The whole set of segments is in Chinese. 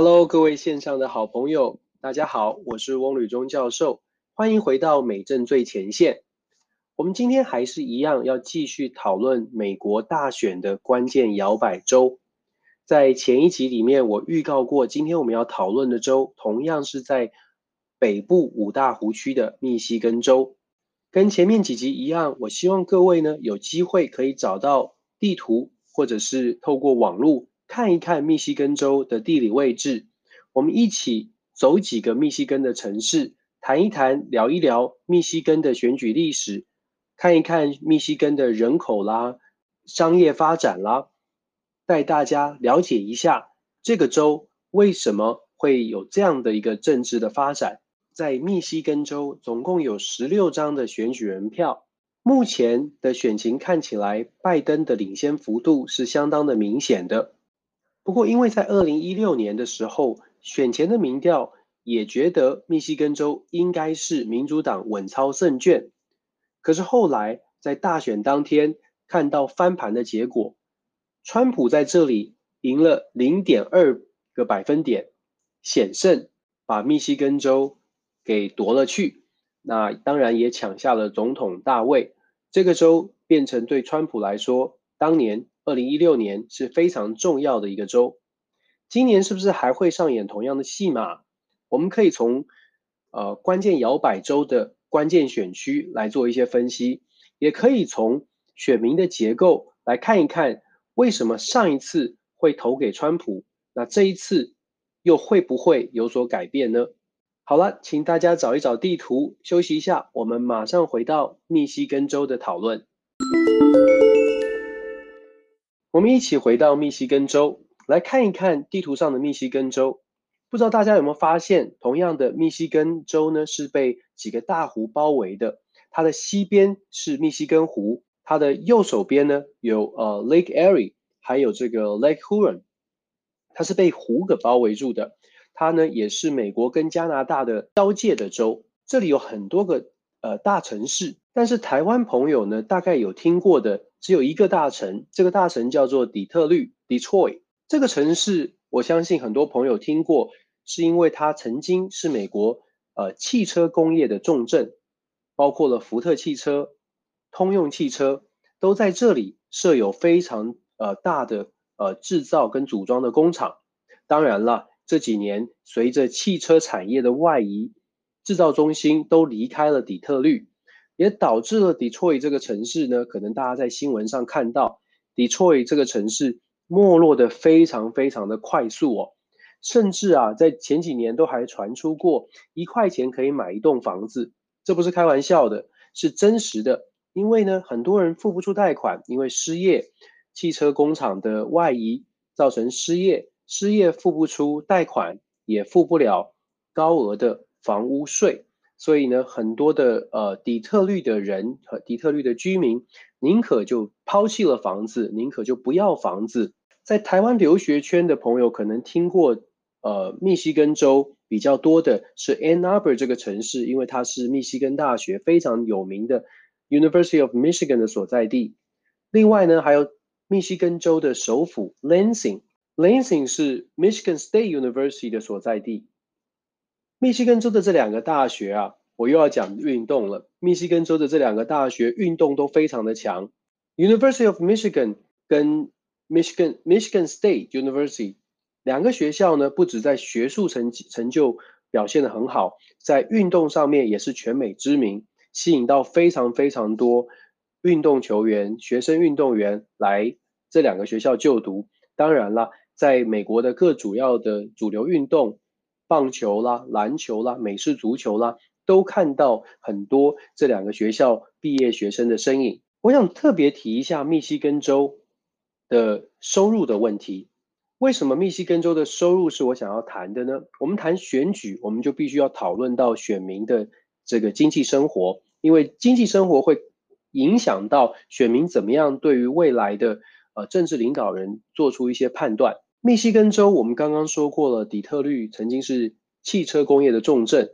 Hello，各位线上的好朋友，大家好，我是翁履中教授，欢迎回到美政最前线。我们今天还是一样要继续讨论美国大选的关键摇摆州。在前一集里面，我预告过，今天我们要讨论的州同样是在北部五大湖区的密西根州。跟前面几集一样，我希望各位呢有机会可以找到地图，或者是透过网络。看一看密西根州的地理位置，我们一起走几个密西根的城市，谈一谈、聊一聊密西根的选举历史，看一看密西根的人口啦、商业发展啦，带大家了解一下这个州为什么会有这样的一个政治的发展。在密西根州总共有十六张的选举人票，目前的选情看起来，拜登的领先幅度是相当的明显的。不过，因为在二零一六年的时候，选前的民调也觉得密西根州应该是民主党稳操胜券。可是后来在大选当天看到翻盘的结果，川普在这里赢了零点二个百分点，险胜把密西根州给夺了去。那当然也抢下了总统大位，这个州变成对川普来说当年。二零一六年是非常重要的一个州，今年是不是还会上演同样的戏码？我们可以从呃关键摇摆州的关键选区来做一些分析，也可以从选民的结构来看一看，为什么上一次会投给川普，那这一次又会不会有所改变呢？好了，请大家找一找地图，休息一下，我们马上回到密西根州的讨论。我们一起回到密西根州来看一看地图上的密西根州。不知道大家有没有发现，同样的密西根州呢，是被几个大湖包围的。它的西边是密西根湖，它的右手边呢有呃 Lake Erie，还有这个 Lake Huron，它是被湖给包围住的。它呢也是美国跟加拿大的交界的州，这里有很多个呃大城市。但是台湾朋友呢，大概有听过的只有一个大城，这个大城叫做底特律 （Detroit）。这个城市，我相信很多朋友听过，是因为它曾经是美国呃汽车工业的重镇，包括了福特汽车、通用汽车都在这里设有非常呃大的呃制造跟组装的工厂。当然了，这几年随着汽车产业的外移，制造中心都离开了底特律。也导致了 Detroit 这个城市呢，可能大家在新闻上看到 Detroit 这个城市没落的非常非常的快速哦，甚至啊，在前几年都还传出过一块钱可以买一栋房子，这不是开玩笑的，是真实的。因为呢，很多人付不出贷款，因为失业，汽车工厂的外移造成失业，失业付不出贷款，也付不了高额的房屋税。所以呢，很多的呃底特律的人和底特律的居民，宁可就抛弃了房子，宁可就不要房子。在台湾留学圈的朋友可能听过，呃，密西根州比较多的是 Ann Arbor 这个城市，因为它是密西根大学非常有名的 University of Michigan 的所在地。另外呢，还有密西根州的首府 Lansing，Lansing 是 Michigan State University 的所在地。密西根州的这两个大学啊，我又要讲运动了。密西根州的这两个大学运动都非常的强，University of Michigan 跟 Michigan Michigan State University 两个学校呢，不止在学术成绩成就表现得很好，在运动上面也是全美知名，吸引到非常非常多运动球员、学生运动员来这两个学校就读。当然了，在美国的各主要的主流运动。棒球啦、篮球啦、美式足球啦，都看到很多这两个学校毕业学生的身影。我想特别提一下密西根州的收入的问题。为什么密西根州的收入是我想要谈的呢？我们谈选举，我们就必须要讨论到选民的这个经济生活，因为经济生活会影响到选民怎么样对于未来的呃政治领导人做出一些判断。密西根州，我们刚刚说过了，底特律曾经是汽车工业的重镇，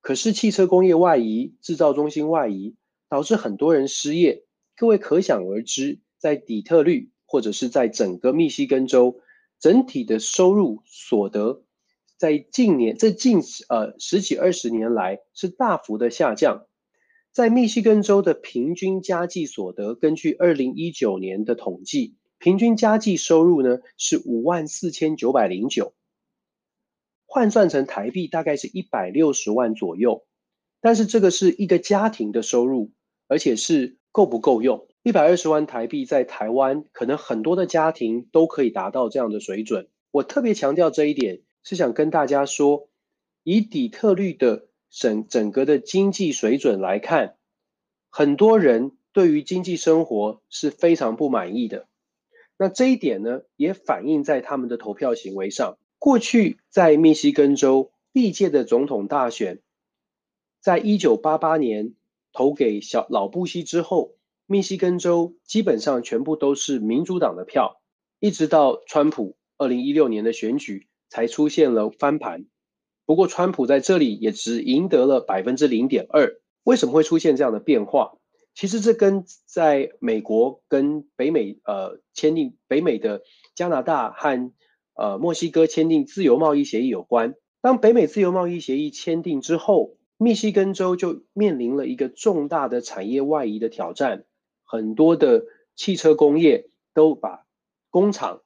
可是汽车工业外移，制造中心外移，导致很多人失业。各位可想而知，在底特律或者是在整个密西根州，整体的收入所得在近年这近呃十几二十年来是大幅的下降。在密西根州的平均家计所得，根据二零一九年的统计，平均家计收入呢是五万四千九百零九，换算成台币大概是一百六十万左右。但是这个是一个家庭的收入，而且是够不够用？一百二十万台币在台湾，可能很多的家庭都可以达到这样的水准。我特别强调这一点，是想跟大家说，以底特律的。整整个的经济水准来看，很多人对于经济生活是非常不满意的。那这一点呢，也反映在他们的投票行为上。过去在密西根州历届的总统大选，在一九八八年投给小老布希之后，密西根州基本上全部都是民主党的票，一直到川普二零一六年的选举才出现了翻盘。不过，川普在这里也只赢得了百分之零点二。为什么会出现这样的变化？其实这跟在美国跟北美呃签订北美的加拿大和呃墨西哥签订自由贸易协议有关。当北美自由贸易协议签订之后，密西根州就面临了一个重大的产业外移的挑战。很多的汽车工业都把工厂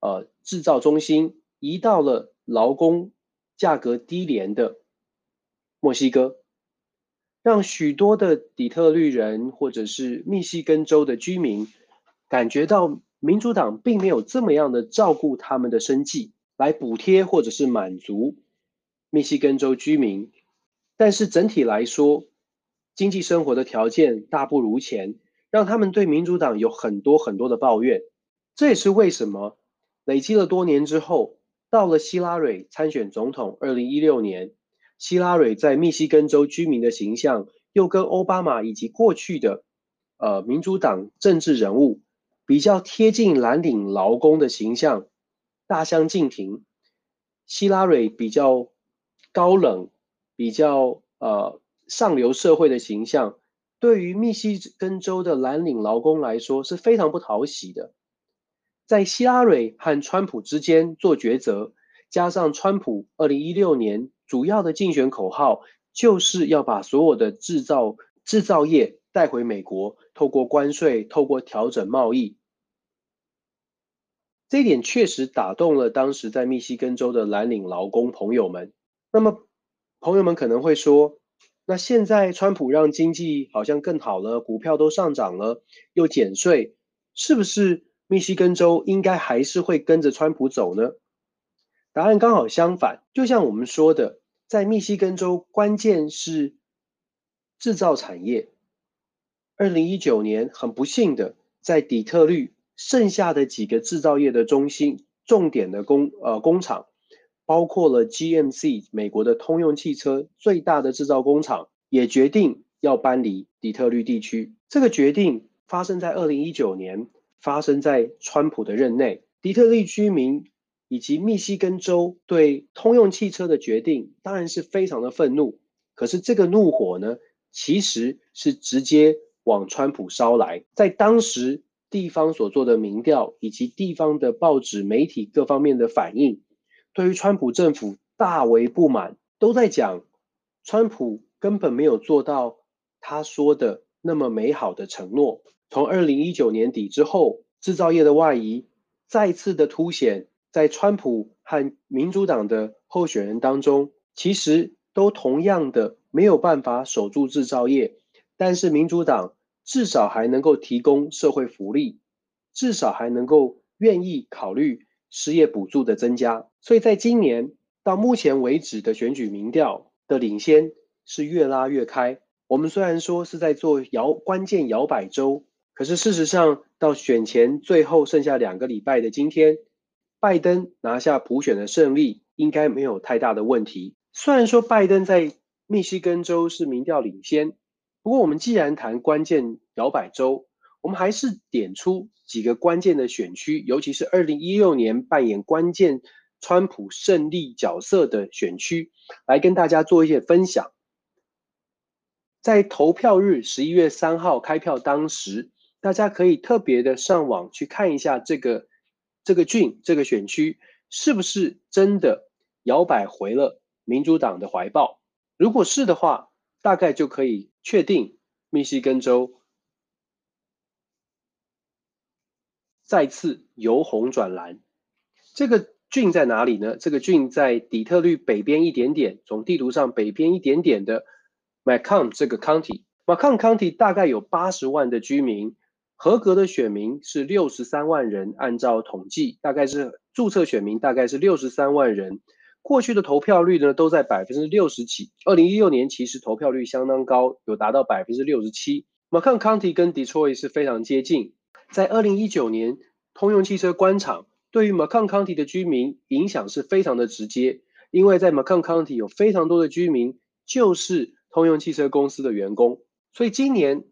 呃制造中心移到了劳工。价格低廉的墨西哥，让许多的底特律人或者是密西根州的居民感觉到民主党并没有这么样的照顾他们的生计，来补贴或者是满足密西根州居民。但是整体来说，经济生活的条件大不如前，让他们对民主党有很多很多的抱怨。这也是为什么累积了多年之后。到了希拉蕊参选总统，二零一六年，希拉蕊在密西根州居民的形象又跟奥巴马以及过去的呃民主党政治人物比较贴近蓝领劳工的形象大相径庭。希拉蕊比较高冷，比较呃上流社会的形象，对于密西根州的蓝领劳工来说是非常不讨喜的。在希拉蕊和川普之间做抉择，加上川普二零一六年主要的竞选口号就是要把所有的制造制造业带回美国，透过关税，透过调整贸易，这一点确实打动了当时在密西根州的蓝领劳工朋友们。那么，朋友们可能会说，那现在川普让经济好像更好了，股票都上涨了，又减税，是不是？密西根州应该还是会跟着川普走呢？答案刚好相反。就像我们说的，在密西根州，关键是制造产业。二零一九年，很不幸的，在底特律剩下的几个制造业的中心、重点的工呃工厂，包括了 GMC 美国的通用汽车最大的制造工厂，也决定要搬离底特律地区。这个决定发生在二零一九年。发生在川普的任内，底特律居民以及密西根州对通用汽车的决定当然是非常的愤怒。可是这个怒火呢，其实是直接往川普烧来。在当时地方所做的民调以及地方的报纸媒体各方面的反应，对于川普政府大为不满，都在讲川普根本没有做到他说的那么美好的承诺。从二零一九年底之后，制造业的外移再次的凸显，在川普和民主党的候选人当中，其实都同样的没有办法守住制造业，但是民主党至少还能够提供社会福利，至少还能够愿意考虑失业补助的增加。所以在今年到目前为止的选举民调的领先是越拉越开。我们虽然说是在做摇关键摇摆州。可是事实上，到选前最后剩下两个礼拜的今天，拜登拿下普选的胜利，应该没有太大的问题。虽然说拜登在密西根州是民调领先，不过我们既然谈关键摇摆州，我们还是点出几个关键的选区，尤其是二零一六年扮演关键川普胜利角色的选区，来跟大家做一些分享。在投票日十一月三号开票当时。大家可以特别的上网去看一下这个这个郡这个选区是不是真的摇摆回了民主党的怀抱？如果是的话，大概就可以确定密西根州再次由红转蓝。这个郡在哪里呢？这个郡在底特律北边一点点，从地图上北边一点点的 Macomb 这个 county。Macomb County 大概有八十万的居民，合格的选民是六十三万人，按照统计，大概是注册选民大概是六十三万人。过去的投票率呢都在百分之六十几，二零一六年其实投票率相当高，有达到百分之六十七。Macomb County 跟 Detroit 是非常接近，在二零一九年通用汽车关厂对于 Macomb County 的居民影响是非常的直接，因为在 Macomb County 有非常多的居民就是通用汽车公司的员工。所以今年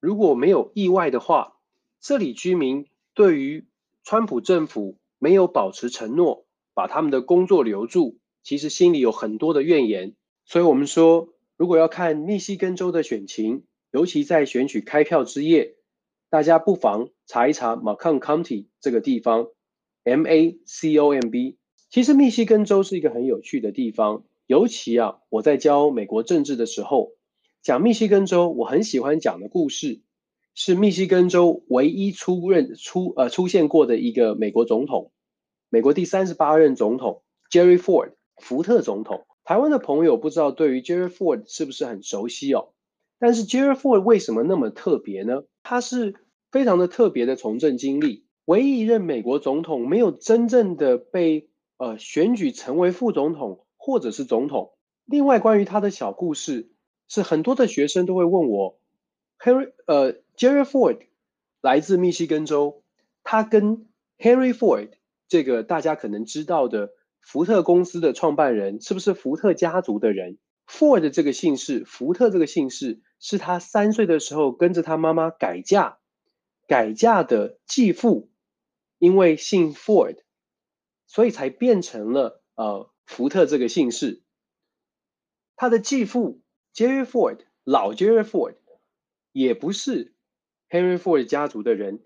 如果没有意外的话，这里居民对于川普政府没有保持承诺，把他们的工作留住，其实心里有很多的怨言。所以我们说，如果要看密西根州的选情，尤其在选举开票之夜，大家不妨查一查 Macomb County 这个地方，M A C O M B。其实密西根州是一个很有趣的地方，尤其啊，我在教美国政治的时候。讲密西根州，我很喜欢讲的故事是密西根州唯一出任出呃出现过的一个美国总统，美国第三十八任总统 Jerry Ford 福特总统。台湾的朋友不知道对于 Jerry Ford 是不是很熟悉哦？但是 Jerry Ford 为什么那么特别呢？他是非常的特别的从政经历，唯一一任美国总统没有真正的被呃选举成为副总统或者是总统。另外关于他的小故事。是很多的学生都会问我，Harry 呃，Jerry Ford 来自密西根州，他跟 Henry Ford 这个大家可能知道的福特公司的创办人是不是福特家族的人？Ford 这个姓氏，福特这个姓氏是他三岁的时候跟着他妈妈改嫁，改嫁的继父，因为姓 Ford，所以才变成了呃福特这个姓氏，他的继父。Jerry Ford，老 Jerry Ford，也不是 Henry Ford 家族的人，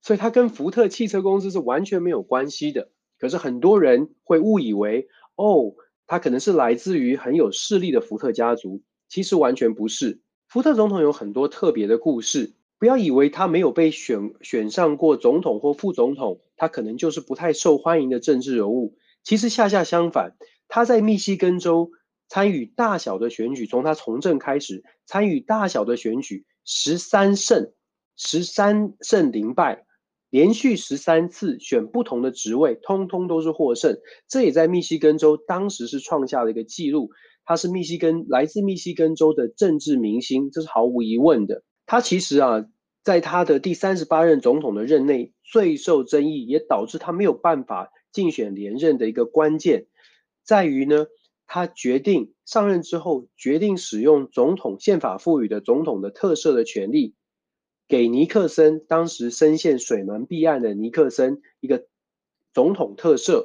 所以他跟福特汽车公司是完全没有关系的。可是很多人会误以为，哦，他可能是来自于很有势力的福特家族，其实完全不是。福特总统有很多特别的故事，不要以为他没有被选选上过总统或副总统，他可能就是不太受欢迎的政治人物。其实恰恰相反，他在密西根州。参与大小的选举，从他从政开始，参与大小的选举，十三胜，十三胜零败，连续十三次选不同的职位，通通都是获胜。这也在密西根州当时是创下了一个记录。他是密西根来自密西根州的政治明星，这是毫无疑问的。他其实啊，在他的第三十八任总统的任内最受争议，也导致他没有办法竞选连任的一个关键，在于呢。他决定上任之后，决定使用总统宪法赋予的总统的特赦的权利，给尼克森当时深陷水门弊案的尼克森一个总统特赦，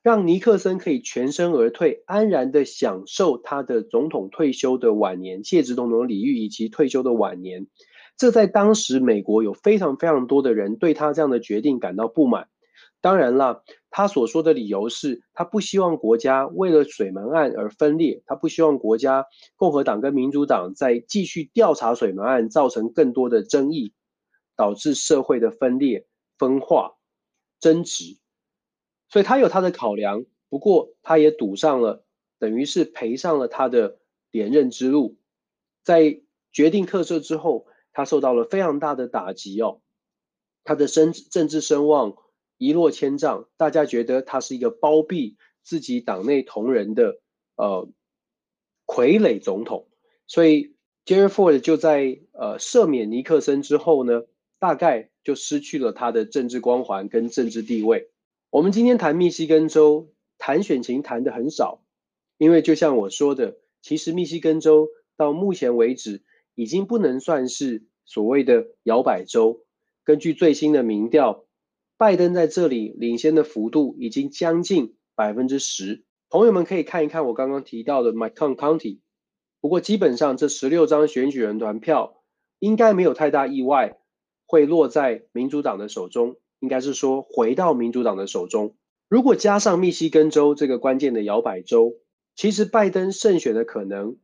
让尼克森可以全身而退，安然的享受他的总统退休的晚年，谢总统礼遇以及退休的晚年。这在当时美国有非常非常多的人对他这样的决定感到不满。当然了，他所说的理由是他不希望国家为了水门案而分裂，他不希望国家共和党跟民主党再继续调查水门案，造成更多的争议，导致社会的分裂、分化、争执。所以他有他的考量，不过他也赌上了，等于是赔上了他的连任之路。在决定特赦之后，他受到了非常大的打击哦，他的声政治声望。一落千丈，大家觉得他是一个包庇自己党内同仁的呃傀儡总统，所以 Jerry Ford 就在呃赦免尼克森之后呢，大概就失去了他的政治光环跟政治地位。我们今天谈密西根州，谈选情谈的很少，因为就像我说的，其实密西根州到目前为止已经不能算是所谓的摇摆州，根据最新的民调。拜登在这里领先的幅度已经将近百分之十，朋友们可以看一看我刚刚提到的 Macomb County。不过基本上这十六张选举人团票应该没有太大意外会落在民主党的手中，应该是说回到民主党的手中。如果加上密西根州这个关键的摇摆州，其实拜登胜选的可能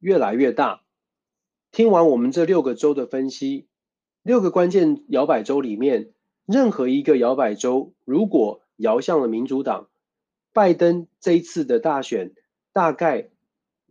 越来越大。听完我们这六个州的分析，六个关键摇摆州里面，任何一个摇摆州如果摇向了民主党，拜登这一次的大选大概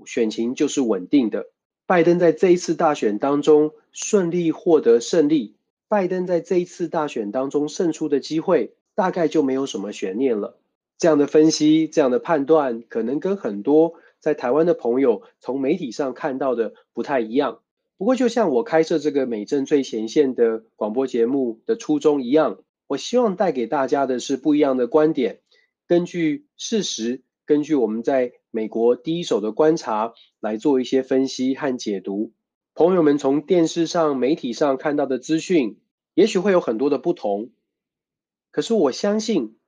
选情就是稳定的。拜登在这一次大选当中顺利获得胜利，拜登在这一次大选当中胜出的机会大概就没有什么悬念了。这样的分析，这样的判断，可能跟很多在台湾的朋友从媒体上看到的不太一样。不过，就像我开设这个美政最前线的广播节目的初衷一样，我希望带给大家的是不一样的观点，根据事实，根据我们在美国第一手的观察来做一些分析和解读。朋友们从电视上、媒体上看到的资讯，也许会有很多的不同。可是我相信，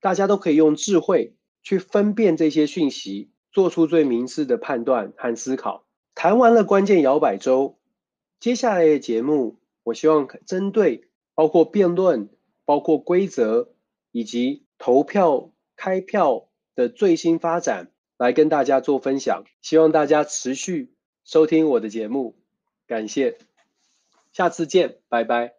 大家都可以用智慧去分辨这些讯息，做出最明智的判断和思考。谈完了关键摇摆州，接下来的节目，我希望针对包括辩论、包括规则以及投票开票的最新发展。来跟大家做分享，希望大家持续收听我的节目，感谢，下次见，拜拜。